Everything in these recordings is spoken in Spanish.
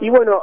Y bueno,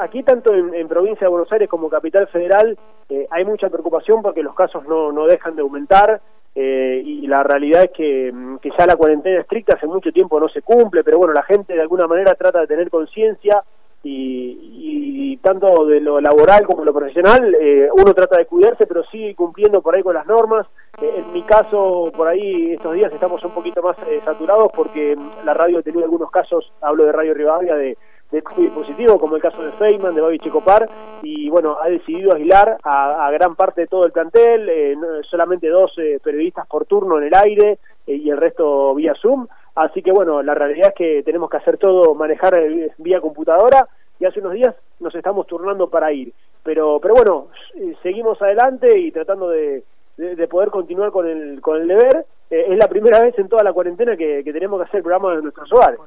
aquí tanto en, provincia de Buenos Aires como capital federal eh, hay mucha preocupación porque los casos no, no dejan de aumentar eh, y la realidad es que, mm, que, ya la cuarentena estricta hace mucho tiempo no se cumple, pero bueno, la gente de alguna manera trata de tener conciencia y, tanto de lo laboral como lo profesional, eh, uno trata de cuidarse, pero sigue cumpliendo por ahí con las normas. en mi caso, por ahí estos días estamos un poquito más saturados porque mm, la radio ha tenido algunos casos, hablo de Radio Rivadavia, de de dispositivo, como el caso de Feynman, de Babi Checopar, y bueno, ha decidido aislar a, gran parte de todo el plantel, eh, solamente dos eh, periodistas por turno en el aire eh, y el resto vía Zoom. Así que bueno, la realidad es que tenemos que hacer todo, manejar vía computadora, y hace unos días nos estamos turnando para ir. Pero, pero bueno, seguimos adelante y tratando de, de, poder continuar con el, con el deber. es la primera vez en toda la cuarentena que, que tenemos que hacer el programa de nuestros hogares.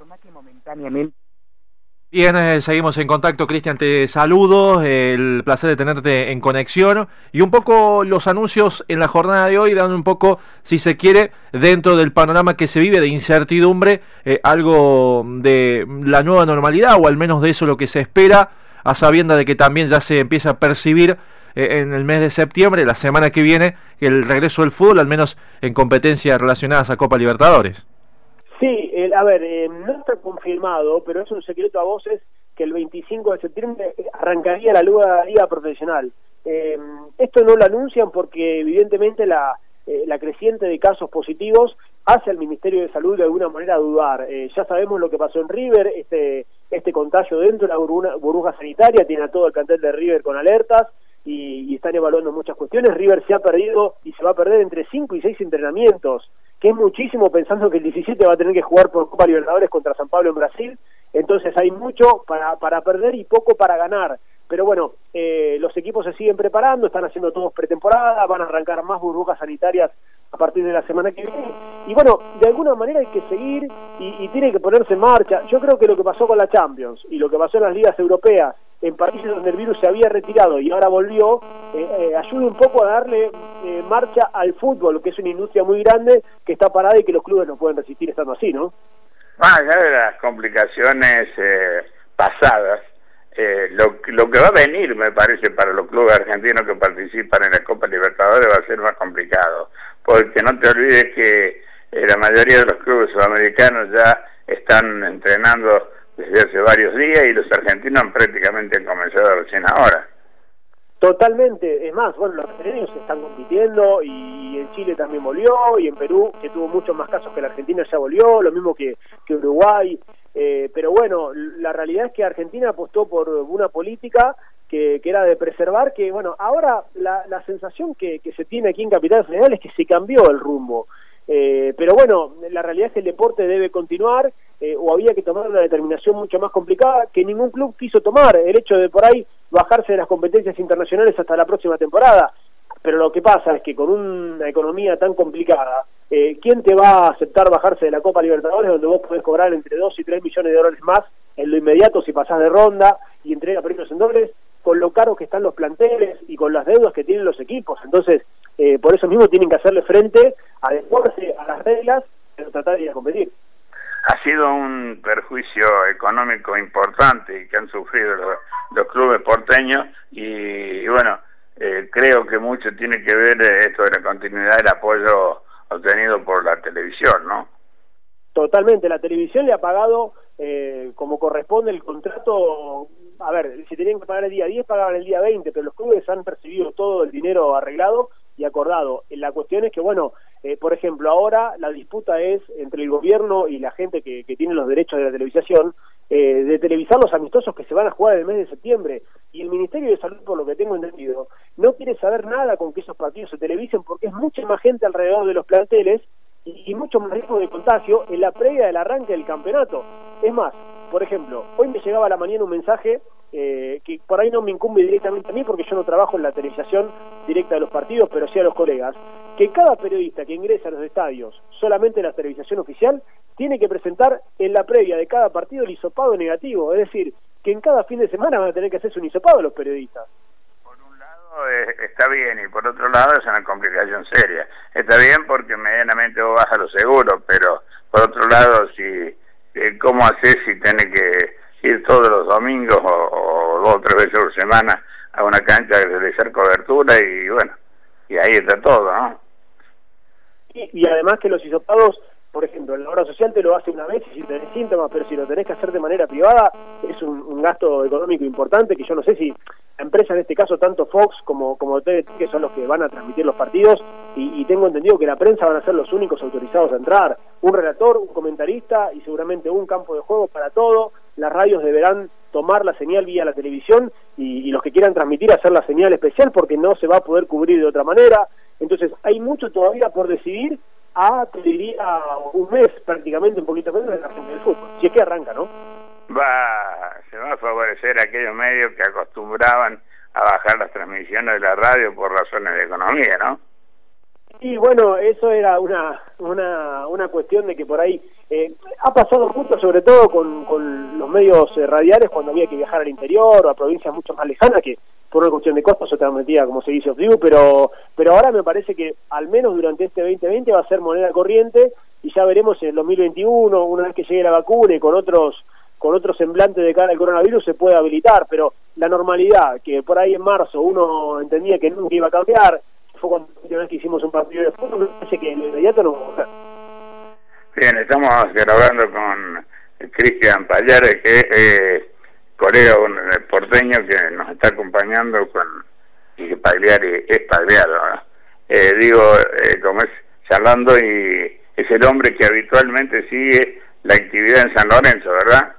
Bien, eh, seguimos en contacto, Cristian, te saludo, el placer de tenerte en conexión y un poco los anuncios en la jornada de hoy dan un poco, si se quiere, dentro del panorama que se vive de incertidumbre, eh, algo de la nueva normalidad o al menos de eso lo que se espera, a sabienda de que también ya se empieza a percibir eh, en el mes de septiembre, la semana que viene, el regreso del fútbol, al menos en competencias relacionadas a Copa Libertadores. Sí, a ver, eh, no está confirmado, pero es un secreto a voces que el 25 de septiembre arrancaría la liga, profesional. Eh, esto no lo anuncian porque evidentemente la, eh, la creciente de casos positivos hace al Ministerio de Salud de alguna manera dudar. ya sabemos lo que pasó en River, este, este contagio dentro de la burbuja, sanitaria, tiene a todo el plantel de River con alertas y, y, están evaluando muchas cuestiones. River se ha perdido y se va a perder entre 5 y 6 entrenamientos que es muchísimo pensando que el 17 va a tener que jugar por Copa Libertadores contra San Pablo en Brasil, entonces hay mucho para, para perder y poco para ganar. Pero bueno, eh, los equipos se siguen preparando, están haciendo todos pretemporada, van a arrancar más burbujas sanitarias a partir de la semana que viene. Y bueno, de alguna manera hay que seguir y, y tiene que ponerse en marcha. Yo creo que lo que pasó con la Champions y lo que pasó en las ligas europeas en países donde el virus se había retirado y ahora volvió, eh, eh, ayuda un poco a darle eh, marcha al fútbol, que es una industria muy grande que está parada y que los clubes no pueden resistir estando así, ¿no? Más allá de las complicaciones pasadas, lo, lo que va a venir, me parece, para los clubes argentinos que participan en la Copa Libertadores va a ser más complicado, porque no te olvides que la mayoría de los clubes sudamericanos ya están entrenando desde hace varios días y los argentinos han prácticamente comenzado recién ahora. Totalmente, es más, bueno, los brasileños están compitiendo y en Chile también volvió y en Perú, que tuvo muchos más casos que la Argentina, ya volvió, lo mismo que, que Uruguay, eh, pero bueno, la realidad es que Argentina apostó por una política que, que era de preservar, que bueno, ahora la, la sensación que, que se tiene aquí en Capital Federal es que se cambió el rumbo. Eh, pero bueno, la realidad es que el deporte debe continuar eh, o había que tomar una determinación mucho más complicada que ningún club quiso tomar, el hecho de por ahí bajarse de las competencias internacionales hasta la próxima temporada. Pero lo que pasa es que con una economía tan complicada, eh, ¿quién te va a aceptar bajarse de la Copa Libertadores donde vos podés cobrar entre 2 y 3 millones de dólares más en lo inmediato si pasás de ronda y entrega premios en dobles? con lo caros que están los planteles y con las deudas que tienen los equipos. Entonces, eh, por eso mismo tienen que hacerle frente, adecuarse a las reglas, pero tratar de ir a competir. Ha sido un perjuicio económico importante que han sufrido los, clubes porteños y, bueno, eh, creo que mucho tiene que ver esto de la continuidad del apoyo obtenido por la televisión, ¿no? Totalmente, la televisión le ha pagado eh, como corresponde el contrato a ver, si tenían que pagar el día 10, pagaban el día 20, pero los clubes han percibido todo el dinero arreglado y acordado. La cuestión es que, bueno, eh, por ejemplo, ahora la disputa es entre el gobierno y la gente que, que tiene los derechos de la televisación eh, de televisar los amistosos que se van a jugar en el mes de septiembre. Y el Ministerio de Salud, por lo que tengo entendido, no quiere saber nada con que esos partidos se televisen porque es mucha más gente alrededor de los planteles y, y mucho más riesgo de contagio en la previa del arranque del campeonato. Es más, por ejemplo, hoy me llegaba a la mañana un mensaje eh, que por ahí no me incumbe directamente a mí porque yo no trabajo en la televisación directa de los partidos, pero sí a los colegas, que cada periodista que ingresa a los estadios solamente en la televisación oficial tiene que presentar en la previa de cada partido el hisopado negativo, es decir, que en cada fin de semana van a tener que hacerse un hisopado los periodistas. Por un lado eh, está bien y por otro lado es una complicación seria. Está bien porque medianamente vos bajas los seguros, pero por otro lado si eh, cómo haces si tenés que ir todos los domingos tres veces por semana a una cancha de realizar cobertura y bueno, y ahí está todo, ¿no? Y, además que los hisopados, por ejemplo, en la obra social te lo hace una vez y si tenés síntomas, pero si lo tenés que hacer de manera privada, es un, gasto económico importante que yo no sé si la empresa, en este caso tanto Fox como, como TVT, que son los que van a transmitir los partidos, y, y, tengo entendido que la prensa van a ser los únicos autorizados a entrar, un relator, un comentarista y seguramente un campo de juego para todo, las radios deberán tomar la señal vía la televisión y, los que quieran transmitir hacer la señal especial porque no se va a poder cubrir de otra manera. Entonces hay mucho todavía por decidir a, te diría, un mes prácticamente, un poquito menos de la del fútbol. Si es que arranca, ¿no? Va, se va a favorecer a aquellos medios que acostumbraban a bajar las transmisiones de la radio por razones de economía, ¿no? Y bueno, eso era una, una, una cuestión de que por ahí eh, ha pasado mucho, sobre todo con, con los medios eh, radiales, cuando había que viajar al interior o a provincias mucho más lejanas, que por una cuestión de costos se transmitía como se dice of pero, pero ahora me parece que al menos durante este 2020 va a ser moneda corriente y ya veremos en el 2021, una vez que llegue la vacuna y con otros con otro semblante de cara al coronavirus se puede habilitar, pero la normalidad, que por ahí en marzo uno entendía que nunca iba a cambiar, fue cuando última vez que hicimos un partido de fútbol, me parece que en inmediato no Bien, estamos grabando con Cristian Payares, que es eh, colega un, porteño que nos está acompañando con y Pagliari es Pagliaro, eh, digo, eh, como es charlando y es el hombre que habitualmente sigue la actividad en San Lorenzo, ¿verdad?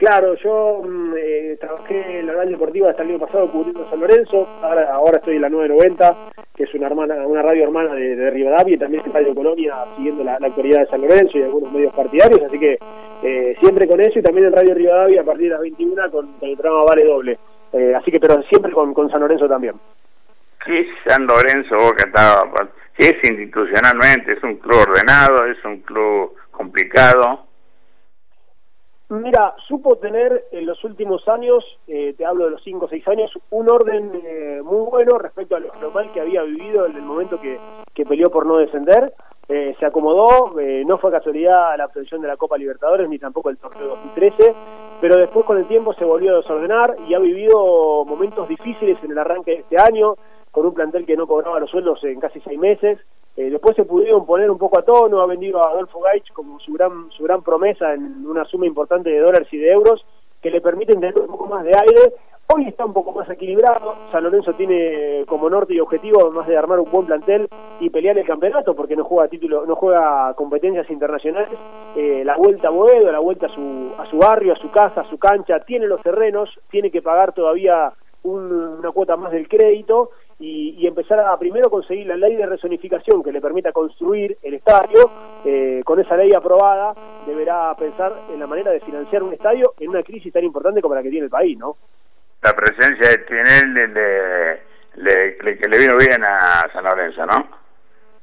Claro, yo mm, eh, trabajé en la radio deportiva hasta el año pasado cubriendo San Lorenzo, ahora, ahora estoy en la 990, que es una hermana, una radio hermana de, Rivadavia y también en Radio Colonia siguiendo la, actualidad de San Lorenzo y algunos medios partidarios, así que eh, siempre con eso y también en Radio Rivadavia a partir de las 21 con, el programa Vale Doble, eh, así que pero siempre con, San Lorenzo también. ¿Qué es San Lorenzo, que es institucionalmente, es un club ordenado, es un club complicado? Mira, supo tener en los últimos años, eh, te hablo de los 5 o 6 años, un orden eh, muy bueno respecto a lo normal que había vivido en el momento que, que peleó por no descender. Eh, se acomodó, no fue casualidad la obtención de la Copa Libertadores ni tampoco el torneo 2013, pero después con el tiempo se volvió a desordenar y ha vivido momentos difíciles en el arranque de este año, con un plantel que no cobraba los sueldos en casi seis meses, eh, después se pudieron poner un poco a tono, ha vendido a Adolfo Gaich como su gran, su gran promesa en una suma importante de dólares y de euros que le permiten tener un poco más de aire. Hoy está un poco más equilibrado, San Lorenzo tiene como norte y objetivo además de armar un buen plantel y pelear el campeonato porque no juega título, no juega competencias internacionales, eh, la vuelta a Boedo, la vuelta a su, a su barrio, a su casa, a su cancha, tiene los terrenos, tiene que pagar todavía una cuota más del crédito y, empezar a primero conseguir la ley de resonificación que le permita construir el estadio. Eh, con esa ley aprobada deberá pensar en la manera de financiar un estadio en una crisis tan importante como la que tiene el país, ¿no? La presencia de Tinelli le, que le vino bien a San Lorenzo, ¿no?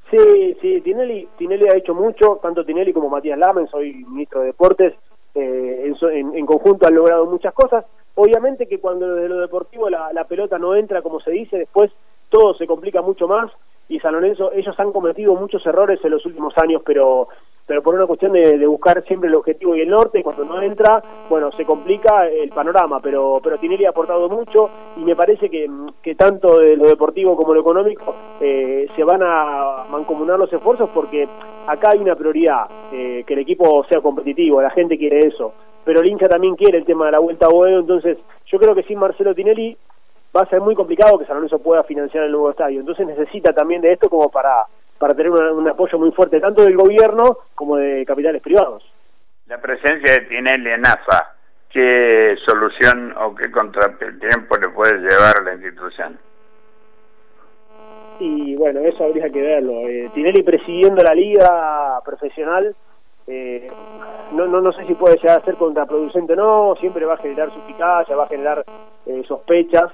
Sí, sí, Tinelli, Tinelli ha hecho mucho, tanto Tinelli como Matías Lamen, soy ministro de Deportes, eh, en, en, conjunto han logrado muchas cosas. Obviamente que cuando desde lo deportivo la, la pelota no entra como se dice, después todo se complica mucho más y San Lorenzo, ellos han cometido muchos errores en los últimos años, pero pero por una cuestión de, buscar siempre el objetivo y el norte, cuando no entra, bueno, se complica el panorama, pero pero Tinelli ha aportado mucho y me parece que, que tanto de lo deportivo como lo económico eh, se van a mancomunar los esfuerzos porque acá hay una prioridad, eh, que el equipo sea competitivo, la gente quiere eso, pero el hincha también quiere el tema de la vuelta a Boedo, entonces yo creo que sin Marcelo Tinelli va a ser muy complicado que San Lorenzo pueda financiar el nuevo estadio. Entonces necesita también de esto como para, para tener un apoyo muy fuerte, tanto del gobierno como de capitales privados. La presencia de Tinelli en AFA, ¿qué solución o qué contratiempo le puede llevar a la institución? Y bueno, eso habría que verlo. Eh, Tinelli presidiendo la liga profesional, eh, no, no, no sé si puede llegar a ser contraproducente o no, siempre va a generar suspicacia, va a generar eh, sospechas,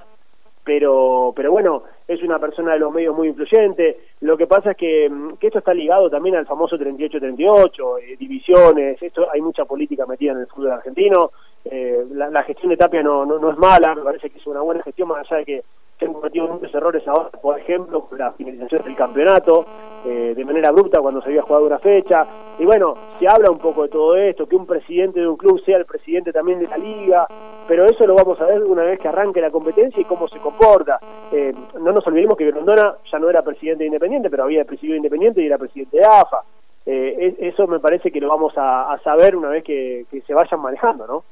pero, pero bueno, es una persona de los medios muy influyente. Lo que pasa es que, mm, esto está ligado también al famoso 38-38, eh, divisiones, esto hay mucha política metida en el fútbol argentino. Eh, la, gestión de Tapia no, no, no, es mala, me parece que es una buena gestión, más allá de que se han cometido muchos errores ahora, por ejemplo, con la finalización del campeonato, eh, de manera abrupta cuando se había jugado una fecha. Y bueno, se habla un poco de todo esto, que un presidente de un club sea el presidente también de la liga, pero eso lo vamos a ver una vez que arranque la competencia y cómo se comporta. Eh, no nos olvidemos que Grondona ya no era presidente Independiente, pero había presidido Independiente y era presidente de AFA. Eh, eso me parece que lo vamos a, saber una vez que, se vayan manejando, ¿no?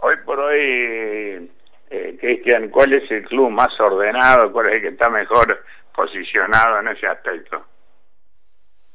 Hoy por hoy, eh, Cristian, ¿cuál es el club más ordenado? ¿Cuál es el que está mejor posicionado en ese aspecto?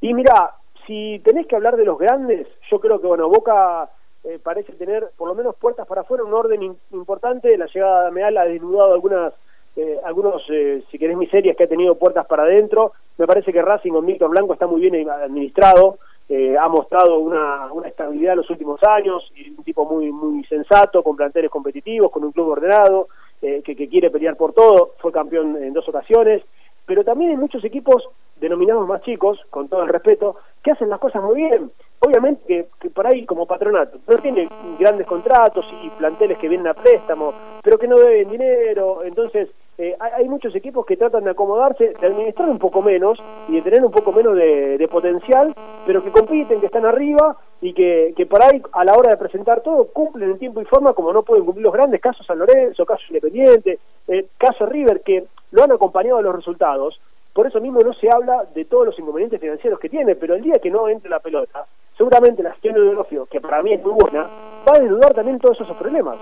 Y mira, si tenés que hablar de los grandes, yo creo que, bueno, Boca eh, parece tener por lo menos puertas para afuera, un orden importante. La llegada de Meal ha desnudado algunas, eh, algunos, eh, si querés, miserias que ha tenido puertas para adentro. Me parece que Racing con Víctor Blanco está muy bien administrado. Ha mostrado una, una estabilidad en los últimos años, y un tipo muy, muy sensato, con planteles competitivos, con un club ordenado, que, que quiere pelear por todo. Fue campeón en dos ocasiones pero también hay muchos equipos denominados más chicos, con todo el respeto, que hacen las cosas muy bien. Obviamente que, que, por ahí como patronato no tiene grandes contratos y planteles que vienen a préstamo, pero que no deben dinero, entonces eh, hay, muchos equipos que tratan de acomodarse, de administrar un poco menos y de tener un poco menos de, potencial, pero que compiten, que están arriba y que, que por ahí a la hora de presentar todo cumplen en tiempo y forma como no pueden cumplir los grandes casos San Lorenzo, caso Independiente, eh, caso River, que lo han acompañado de los resultados, por eso mismo no se habla de todos los inconvenientes financieros que tiene, pero el día que no entre la pelota, seguramente la gestión de Dolofio, que para mí es muy buena, va a desnudar también todos esos problemas.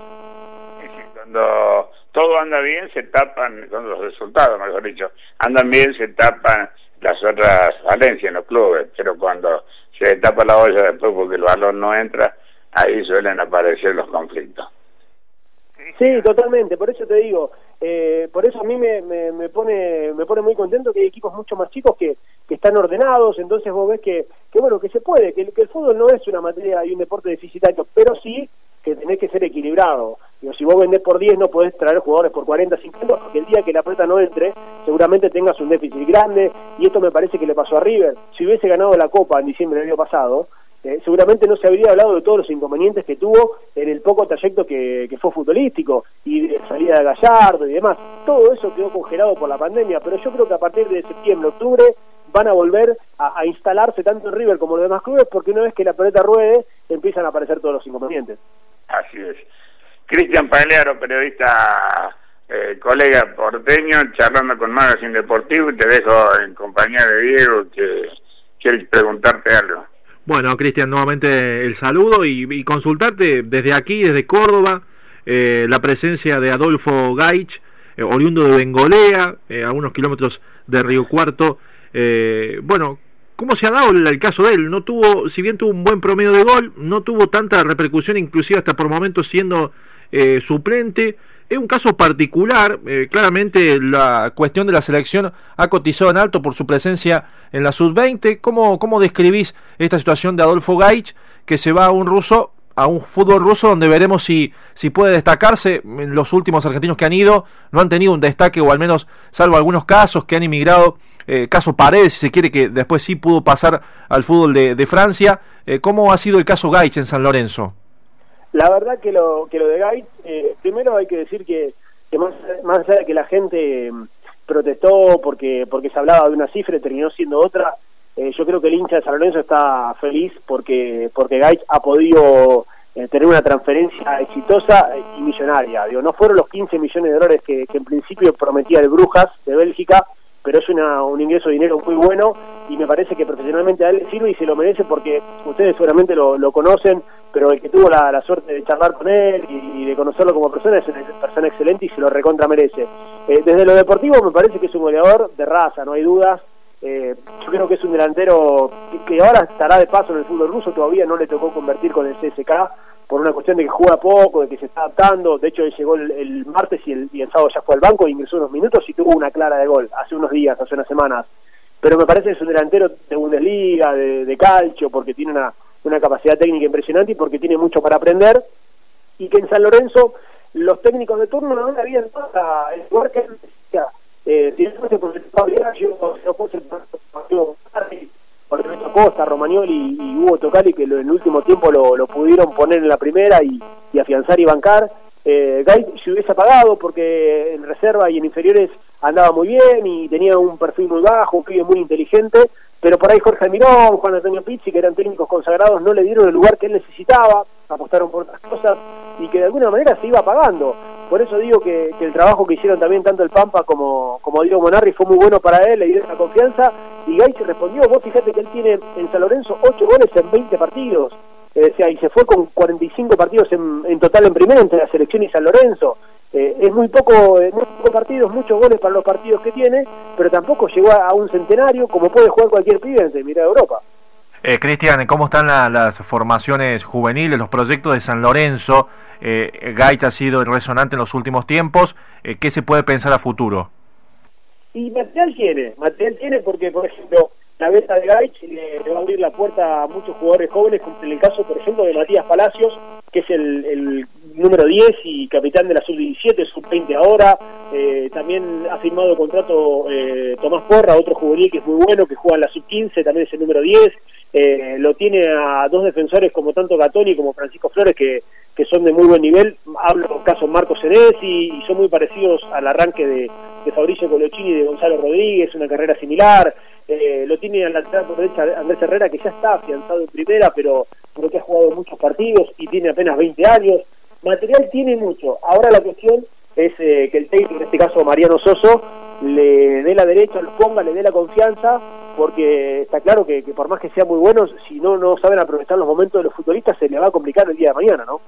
cuando todo anda bien, se tapan, con los resultados, mejor dicho, andan bien, se tapan las otras falencias en los clubes, pero cuando se tapa la olla después porque el balón no entra, ahí suelen aparecer los conflictos. Sí, totalmente, por eso te digo, eh, por eso a mí me, me, pone me pone muy contento que hay equipos mucho más chicos que, que están ordenados, entonces vos ves que, que bueno, que se puede, que, el fútbol no es una materia y un deporte deficitario, pero sí que tenés que ser equilibrado. Digo, si vos vendés por 10 no podés traer jugadores por 40, 50, porque el día que la plata no entre, seguramente tengas un déficit grande, y esto me parece que le pasó a River. Si hubiese ganado la Copa en diciembre del año pasado, eh, seguramente no se habría hablado de todos los inconvenientes que tuvo en el poco trayecto que, fue futbolístico y de salida de Gallardo y demás. Todo eso quedó congelado por la pandemia, pero yo creo que a partir de septiembre, octubre, van a volver a, instalarse tanto en River como en los demás clubes, porque una vez que la pelota ruede, empiezan a aparecer todos los inconvenientes. Así es. Cristian Pagliaro, periodista, eh, colega porteño, charlando con Magazine Deportivo, y te dejo en compañía de Diego, que quiere preguntarte algo. Bueno, Cristian, nuevamente el saludo y, consultarte desde aquí, desde Córdoba, eh, la presencia de Adolfo Gaich, eh, oriundo de Bengolea, eh, a unos kilómetros de Río Cuarto. bueno, ¿cómo se ha dado el, caso de él? No tuvo, si bien tuvo un buen promedio de gol, no tuvo tanta repercusión, inclusive hasta por momentos siendo suplente. Es un caso particular, eh, claramente la cuestión de la selección ha cotizado en alto por su presencia en la sub-20. ¿Cómo, ¿Cómo describís esta situación de Adolfo Gaich que se va a un ruso, a un fútbol ruso donde veremos si, si puede destacarse? Los últimos argentinos que han ido no han tenido un destaque o al menos salvo algunos casos que han inmigrado, eh, caso Paredes si se quiere que después sí pudo pasar al fútbol de, Francia. Eh, ¿Cómo ha sido el caso Gaich en San Lorenzo? La verdad que lo, que lo de Gait, eh, primero hay que decir que, más, más, allá de que la gente mm, protestó porque, porque se hablaba de una cifra y terminó siendo otra, eh, yo creo que el hincha de San Lorenzo está feliz porque, porque Gait ha podido eh, tener una transferencia exitosa y millonaria. Digo, no fueron los 15 millones de dólares que, en principio prometía el Brujas de Bélgica, pero es una, un ingreso de dinero muy bueno y me parece que profesionalmente a él sirve y se lo merece porque ustedes seguramente lo, conocen, pero el que tuvo la, suerte de charlar con él y, de conocerlo como persona es una persona excelente y se lo recontra merece. Eh, desde lo deportivo me parece que es un goleador de raza, no hay dudas. Eh, yo creo que es un delantero que, ahora estará de paso en el fútbol ruso, todavía no le tocó convertir con el CSK por una cuestión de que juega poco, de que se está adaptando. De hecho, él llegó el, martes y el, y el, sábado ya fue al banco, ingresó unos minutos y tuvo una clara de gol hace unos días, hace unas semanas. Pero me parece que es un delantero de Bundesliga, de, calcio, porque tiene una, capacidad técnica impresionante y porque tiene mucho para aprender, y que en San Lorenzo los técnicos de turno no le habían dado el lugar que él decía, eh, si no fuese por el Pablo no fuese por el Costa, Romagnoli y Hugo Tocali, que en el último tiempo lo, pudieron poner en la primera y, afianzar y bancar, eh, se hubiese apagado porque en reserva y en inferiores andaba muy bien y tenía un perfil muy bajo, un pibe muy inteligente, pero por ahí Jorge Almirón, Juan Antonio Pizzi, que eran técnicos consagrados, no le dieron el lugar que él necesitaba. apostaron por otras cosas y que de alguna manera se iba pagando. Por eso digo que, el trabajo que hicieron también tanto el Pampa como, como Diego Monarri fue muy bueno para él, le dio la confianza y se respondió, vos fíjate que él tiene en San Lorenzo 8 goles en 20 partidos, eh, o sea, y se fue con 45 partidos en, en total en primera entre la selección y San Lorenzo. Eh, es muy poco, eh, muy partidos, muchos goles para los partidos que tiene, pero tampoco llegó a, un centenario como puede jugar cualquier pibe en Mira Europa. Eh, Cristian, ¿cómo están las formaciones juveniles, los proyectos de San Lorenzo? Eh, ha sido resonante en los últimos tiempos. Eh, ¿Qué se puede pensar a futuro? Y material tiene, material tiene porque, por ejemplo, la venta de Gaich le, va a abrir la puerta a muchos jugadores jóvenes, como en el caso, por ejemplo, de Matías Palacios, que es el número 10 y capitán de la sub-17, sub-20 ahora. Eh, también ha firmado contrato eh, Tomás Porra, otro juvenil que es muy bueno, que juega en la sub-15, también es el número 10. Eh, lo tiene a dos defensores como tanto Gatoni como Francisco Flores, que, que son de muy buen nivel. Hablo caso Marcos Senesi y son muy parecidos al arranque de, de Fabricio Colochini y de Gonzalo Rodríguez, una carrera similar. Eh, lo tiene a la por derecha Andrés Herrera, que ya está afianzado en primera, pero, pero que ha jugado muchos partidos y tiene apenas 20 años material tiene mucho. Ahora la cuestión es eh, que el técnico, en este caso Mariano Soso, le dé la derecha, lo ponga, le dé la confianza, porque está claro que, por más que sean muy buenos, si no, no saben aprovechar los momentos de los futbolistas, se le va a complicar el día de mañana, ¿no?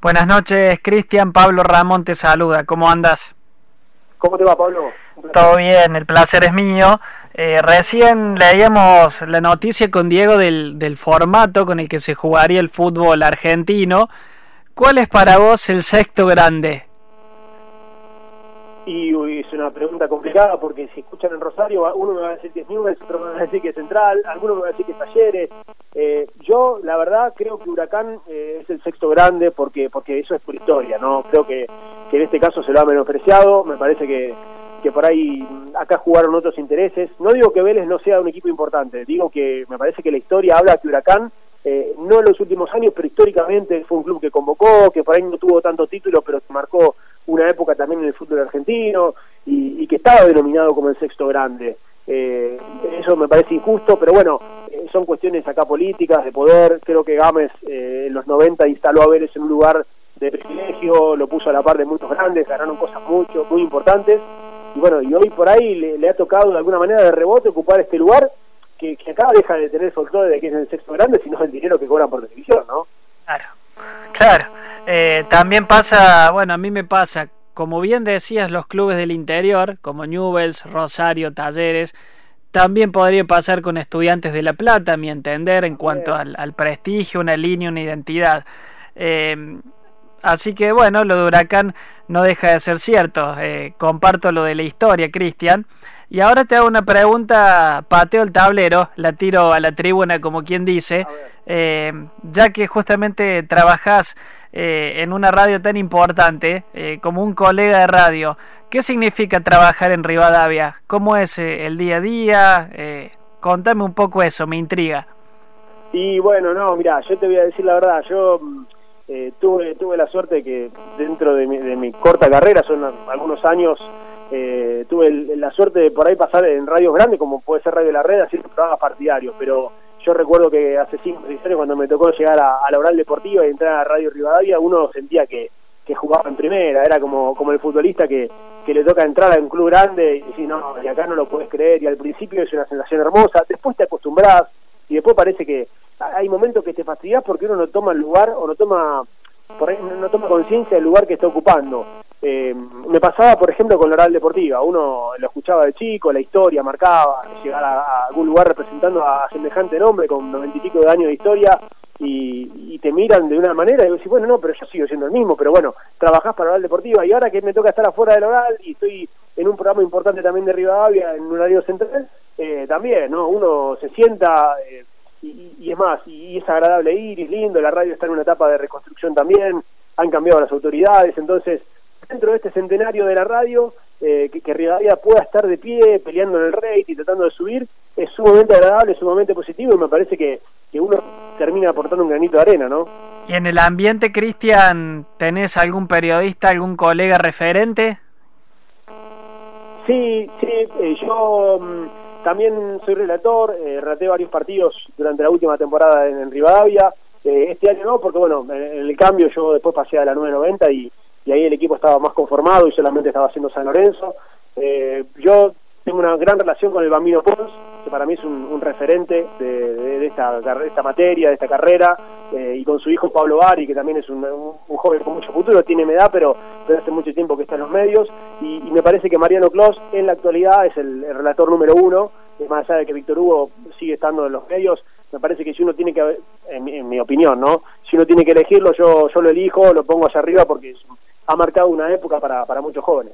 Buenas noches, Cristian. Pablo Ramón te saluda. ¿Cómo andas? ¿Cómo te va, Pablo? Todo bien, el placer es mío. Eh, recién leíamos la noticia con Diego del, del formato con el que se jugaría el fútbol argentino. ¿Cuál es para vos el sexto grande? Y es una pregunta complicada porque si escuchan en Rosario, uno me va a decir que es Newell's, otro me va a decir que es Central, alguno me va a decir que es Talleres. Eh, yo, la verdad, creo que Huracán eh, es el sexto grande porque porque eso es por historia, ¿no? Creo que, que en este caso se lo ha menospreciado, me parece que, que por ahí acá jugaron otros intereses. No digo que Vélez no sea un equipo importante, digo que me parece que la historia habla que Huracán eh, no en los últimos años, pero históricamente fue un club que convocó, que por ahí no tuvo tantos títulos, pero marcó una época también en el fútbol argentino y, que estaba denominado como el sexto grande. Eh, eso me parece injusto, pero bueno, eh, son cuestiones acá políticas, de poder. Creo que Gámez en los 90 instaló a Vélez en un lugar de privilegio, lo puso a la par de muchos grandes, ganaron cosas mucho, muy importantes. Y bueno, y hoy por ahí le, ha tocado de alguna manera de rebote ocupar este lugar que, acá deja de tener folclore de que es el sexto grande, sino el dinero que cobran por televisión, ¿no? Claro, claro. Eh, también pasa, bueno, a mí me pasa, como bien decías, los clubes del interior, como Newells, Rosario, Talleres, también podría pasar con estudiantes de La Plata, a mi entender, en cuanto al, prestigio, una línea, una identidad. Eh, así que bueno, lo de Huracán no deja de ser cierto. Eh, comparto lo de la historia, Cristian. Y ahora te hago una pregunta, pateo el tablero, la tiro a la tribuna como quien dice, eh, ya que justamente trabajás eh, en una radio tan importante eh, como un colega de radio, ¿qué significa trabajar en Rivadavia? ¿Cómo es el día a día? contame un poco eso, me intriga. Y bueno, no, mira, yo te voy a decir la verdad, yo mm, tuve, tuve la suerte que dentro de mi, de mi corta carrera, son algunos años, eh, tuve la suerte de por ahí pasar en radios grandes, como puede ser Radio La Red, haciendo programas partidarios, pero yo recuerdo que hace cinco o años cuando me tocó llegar a, la oral deportiva y entrar a Radio Rivadavia, uno sentía que, que jugaba en primera, era como, como el futbolista que, que le toca entrar a un club grande y decir, no, y acá no lo puedes creer, y al principio es una sensación hermosa, después te acostumbras y después parece que hay momentos que te fastidias porque uno no toma el lugar o no toma por ahí no toma conciencia del lugar que está ocupando. Eh, me pasaba, por ejemplo, con la oral deportiva. Uno lo escuchaba de chico, la historia marcaba, llegar a, algún lugar representando a, semejante nombre con noventa y pico de años de historia y, te miran de una manera y decís, bueno, no, pero yo sigo siendo el mismo, pero bueno, trabajás para la oral deportiva y ahora que me toca estar afuera del oral y estoy en un programa importante también de Rivadavia, en un horario central, eh, también, ¿no? Uno se sienta... Eh, y, es más, y, es agradable ir, es lindo, la radio está en una etapa de reconstrucción también, han cambiado las autoridades, entonces dentro de este centenario de la radio, eh, que, que Rivadavia pueda estar de pie, peleando en el rey y tratando de subir, es sumamente agradable, sumamente positivo y me parece que, que uno termina aportando un granito de arena, ¿no? ¿Y en el ambiente, Cristian, tenés algún periodista, algún colega referente? Sí, sí, eh, yo... También soy relator, eh, varios partidos durante la última temporada en, Rivadavia. Eh, este año no, porque bueno, en el cambio yo después pasé a la 990 y, y ahí el equipo estaba más conformado y solamente estaba haciendo San Lorenzo. Eh, yo tengo una gran relación con el Bambino Pons, que para mí es un, referente de, esta, esta materia, de esta carrera, eh, y con su hijo Pablo Bari, que también es un, joven con mucho futuro, tiene mi edad, pero, pero hace mucho tiempo que está en los medios, y, me parece que Mariano Clos en la actualidad es el, relator número uno, más allá de que Víctor Hugo sigue estando en los medios, me parece que si uno tiene que, en, en mi opinión, ¿no? Si uno tiene que elegirlo, yo, yo lo elijo, lo pongo hacia arriba porque ha marcado una época para, para muchos jóvenes.